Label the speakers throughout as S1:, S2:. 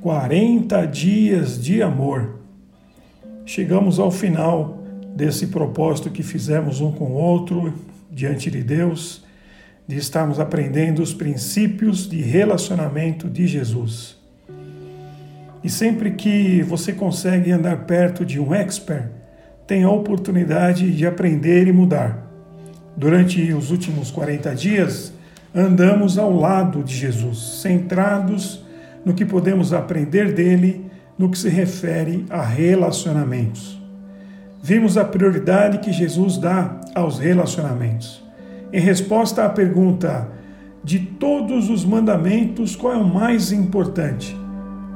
S1: 40 dias de amor. Chegamos ao final desse propósito que fizemos um com o outro diante de Deus, de estarmos aprendendo os princípios de relacionamento de Jesus. E sempre que você consegue andar perto de um expert, tem a oportunidade de aprender e mudar. Durante os últimos 40 dias, andamos ao lado de Jesus, centrados no que podemos aprender dele no que se refere a relacionamentos. Vimos a prioridade que Jesus dá aos relacionamentos. Em resposta à pergunta de todos os mandamentos, qual é o mais importante?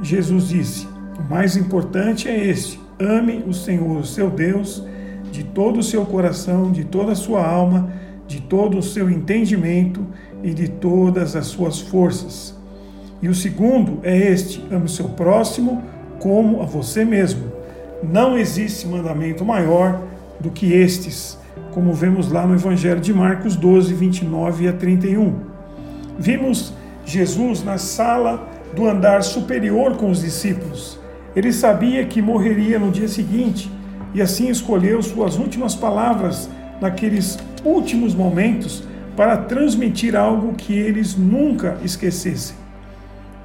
S1: Jesus disse: O mais importante é este: ame o Senhor, seu Deus, de todo o seu coração, de toda a sua alma, de todo o seu entendimento e de todas as suas forças. E o segundo é este: ame o seu próximo como a você mesmo. Não existe mandamento maior do que estes, como vemos lá no Evangelho de Marcos 12, 29 a 31. Vimos Jesus na sala do andar superior com os discípulos. Ele sabia que morreria no dia seguinte e assim escolheu suas últimas palavras naqueles últimos momentos para transmitir algo que eles nunca esquecessem.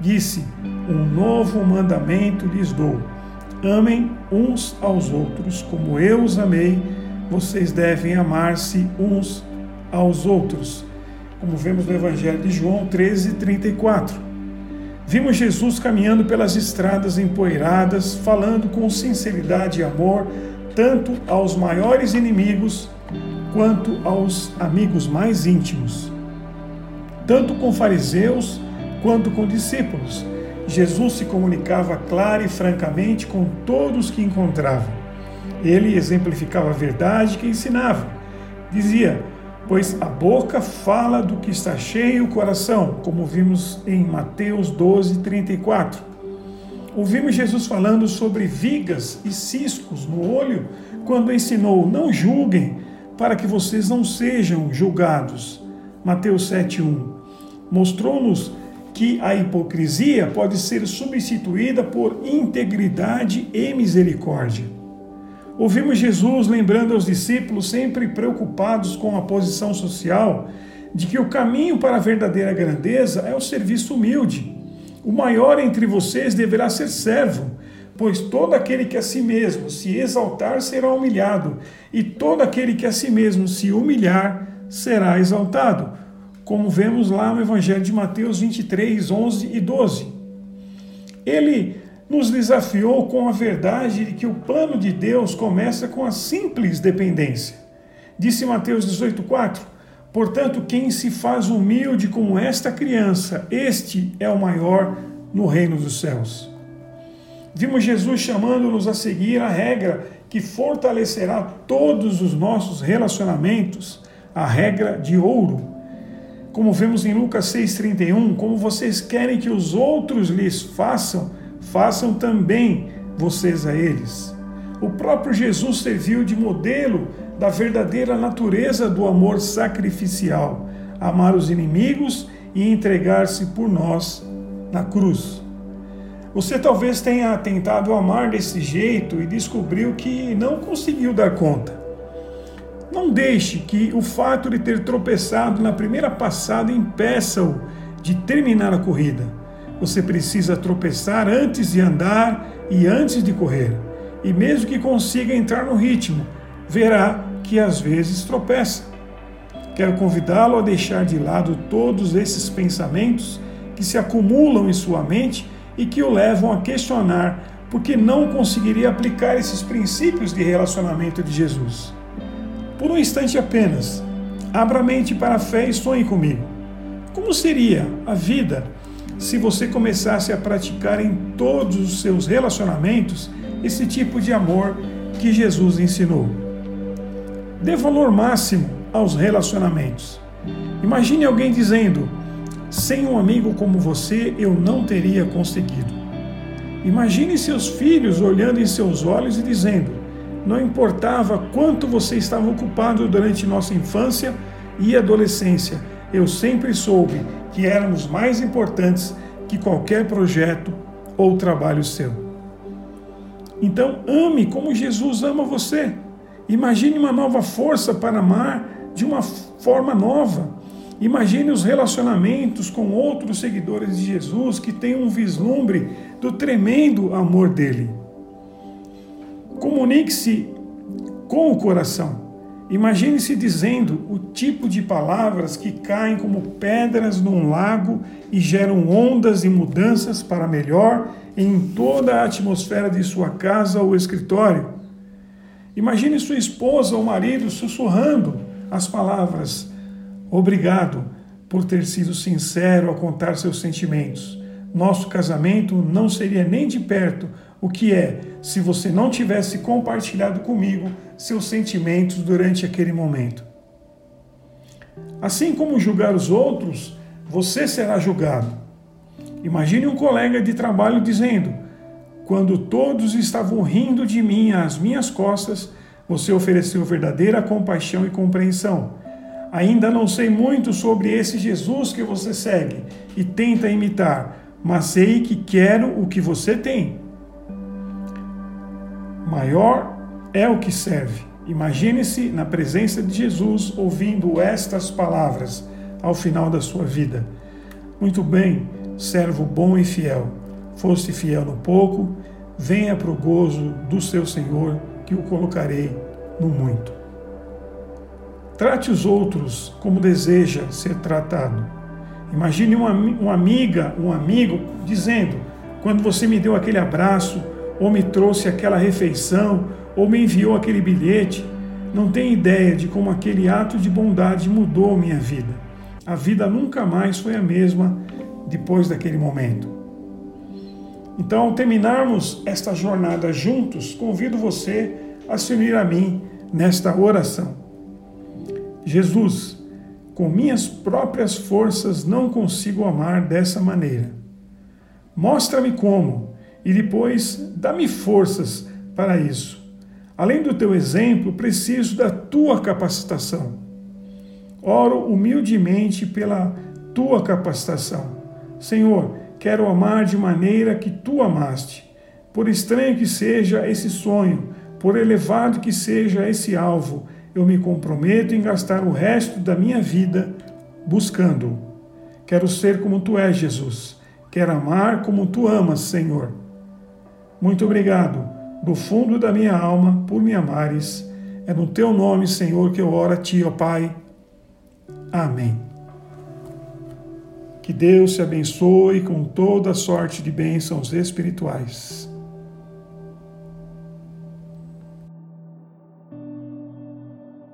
S1: Disse: Um novo mandamento lhes dou. Amem uns aos outros, como eu os amei, vocês devem amar-se uns aos outros. Como vemos no Evangelho de João 13, 34. Vimos Jesus caminhando pelas estradas empoeiradas, falando com sinceridade e amor, tanto aos maiores inimigos quanto aos amigos mais íntimos, tanto com fariseus quanto com discípulos. Jesus se comunicava clara e francamente com todos que encontrava. Ele exemplificava a verdade que ensinava. Dizia: Pois a boca fala do que está cheio o coração, como vimos em Mateus 12, 34. Ouvimos Jesus falando sobre vigas e ciscos no olho, quando ensinou: Não julguem, para que vocês não sejam julgados. Mateus 7:1 mostrou-nos que a hipocrisia pode ser substituída por integridade e misericórdia. Ouvimos Jesus lembrando aos discípulos, sempre preocupados com a posição social, de que o caminho para a verdadeira grandeza é o serviço humilde. O maior entre vocês deverá ser servo, Pois todo aquele que a si mesmo se exaltar será humilhado, e todo aquele que a si mesmo se humilhar será exaltado. Como vemos lá no Evangelho de Mateus 23, 11 e 12. Ele nos desafiou com a verdade de que o plano de Deus começa com a simples dependência. Disse Mateus 18,4: Portanto, quem se faz humilde como esta criança, este é o maior no reino dos céus. Vimos Jesus chamando-nos a seguir a regra que fortalecerá todos os nossos relacionamentos, a regra de ouro. Como vemos em Lucas 6,31, como vocês querem que os outros lhes façam, façam também vocês a eles. O próprio Jesus serviu de modelo da verdadeira natureza do amor sacrificial, amar os inimigos e entregar-se por nós na cruz. Você talvez tenha tentado amar desse jeito e descobriu que não conseguiu dar conta. Não deixe que o fato de ter tropeçado na primeira passada impeça-o de terminar a corrida. Você precisa tropeçar antes de andar e antes de correr. E mesmo que consiga entrar no ritmo, verá que às vezes tropeça. Quero convidá-lo a deixar de lado todos esses pensamentos que se acumulam em sua mente e que o levam a questionar porque não conseguiria aplicar esses princípios de relacionamento de Jesus. Por um instante apenas, abra a mente para a fé e sonhe comigo. Como seria a vida se você começasse a praticar em todos os seus relacionamentos esse tipo de amor que Jesus ensinou? Dê valor máximo aos relacionamentos. Imagine alguém dizendo: sem um amigo como você, eu não teria conseguido. Imagine seus filhos olhando em seus olhos e dizendo: Não importava quanto você estava ocupado durante nossa infância e adolescência, eu sempre soube que éramos mais importantes que qualquer projeto ou trabalho seu. Então, ame como Jesus ama você. Imagine uma nova força para amar de uma forma nova. Imagine os relacionamentos com outros seguidores de Jesus que têm um vislumbre do tremendo amor dele. Comunique-se com o coração. Imagine-se dizendo o tipo de palavras que caem como pedras num lago e geram ondas e mudanças para melhor em toda a atmosfera de sua casa ou escritório. Imagine sua esposa ou marido sussurrando as palavras: Obrigado por ter sido sincero ao contar seus sentimentos. Nosso casamento não seria nem de perto o que é se você não tivesse compartilhado comigo seus sentimentos durante aquele momento. Assim como julgar os outros, você será julgado. Imagine um colega de trabalho dizendo: Quando todos estavam rindo de mim às minhas costas, você ofereceu verdadeira compaixão e compreensão. Ainda não sei muito sobre esse Jesus que você segue e tenta imitar, mas sei que quero o que você tem. Maior é o que serve. Imagine-se na presença de Jesus ouvindo estas palavras ao final da sua vida. Muito bem, servo bom e fiel. Foste fiel no pouco, venha para o gozo do seu Senhor, que o colocarei no muito. Trate os outros como deseja ser tratado. Imagine uma, uma amiga, um amigo dizendo: quando você me deu aquele abraço, ou me trouxe aquela refeição, ou me enviou aquele bilhete, não tem ideia de como aquele ato de bondade mudou minha vida. A vida nunca mais foi a mesma depois daquele momento. Então, ao terminarmos esta jornada juntos, convido você a se unir a mim nesta oração. Jesus, com minhas próprias forças não consigo amar dessa maneira. Mostra-me como e depois dá-me forças para isso. Além do teu exemplo, preciso da tua capacitação. Oro humildemente pela tua capacitação. Senhor, quero amar de maneira que tu amaste. Por estranho que seja esse sonho, por elevado que seja esse alvo, eu me comprometo em gastar o resto da minha vida buscando-o. Quero ser como tu és, Jesus. Quero amar como tu amas, Senhor. Muito obrigado, do fundo da minha alma, por me amares. É no teu nome, Senhor, que eu oro a ti, ó Pai. Amém. Que Deus te abençoe com toda sorte de bênçãos espirituais.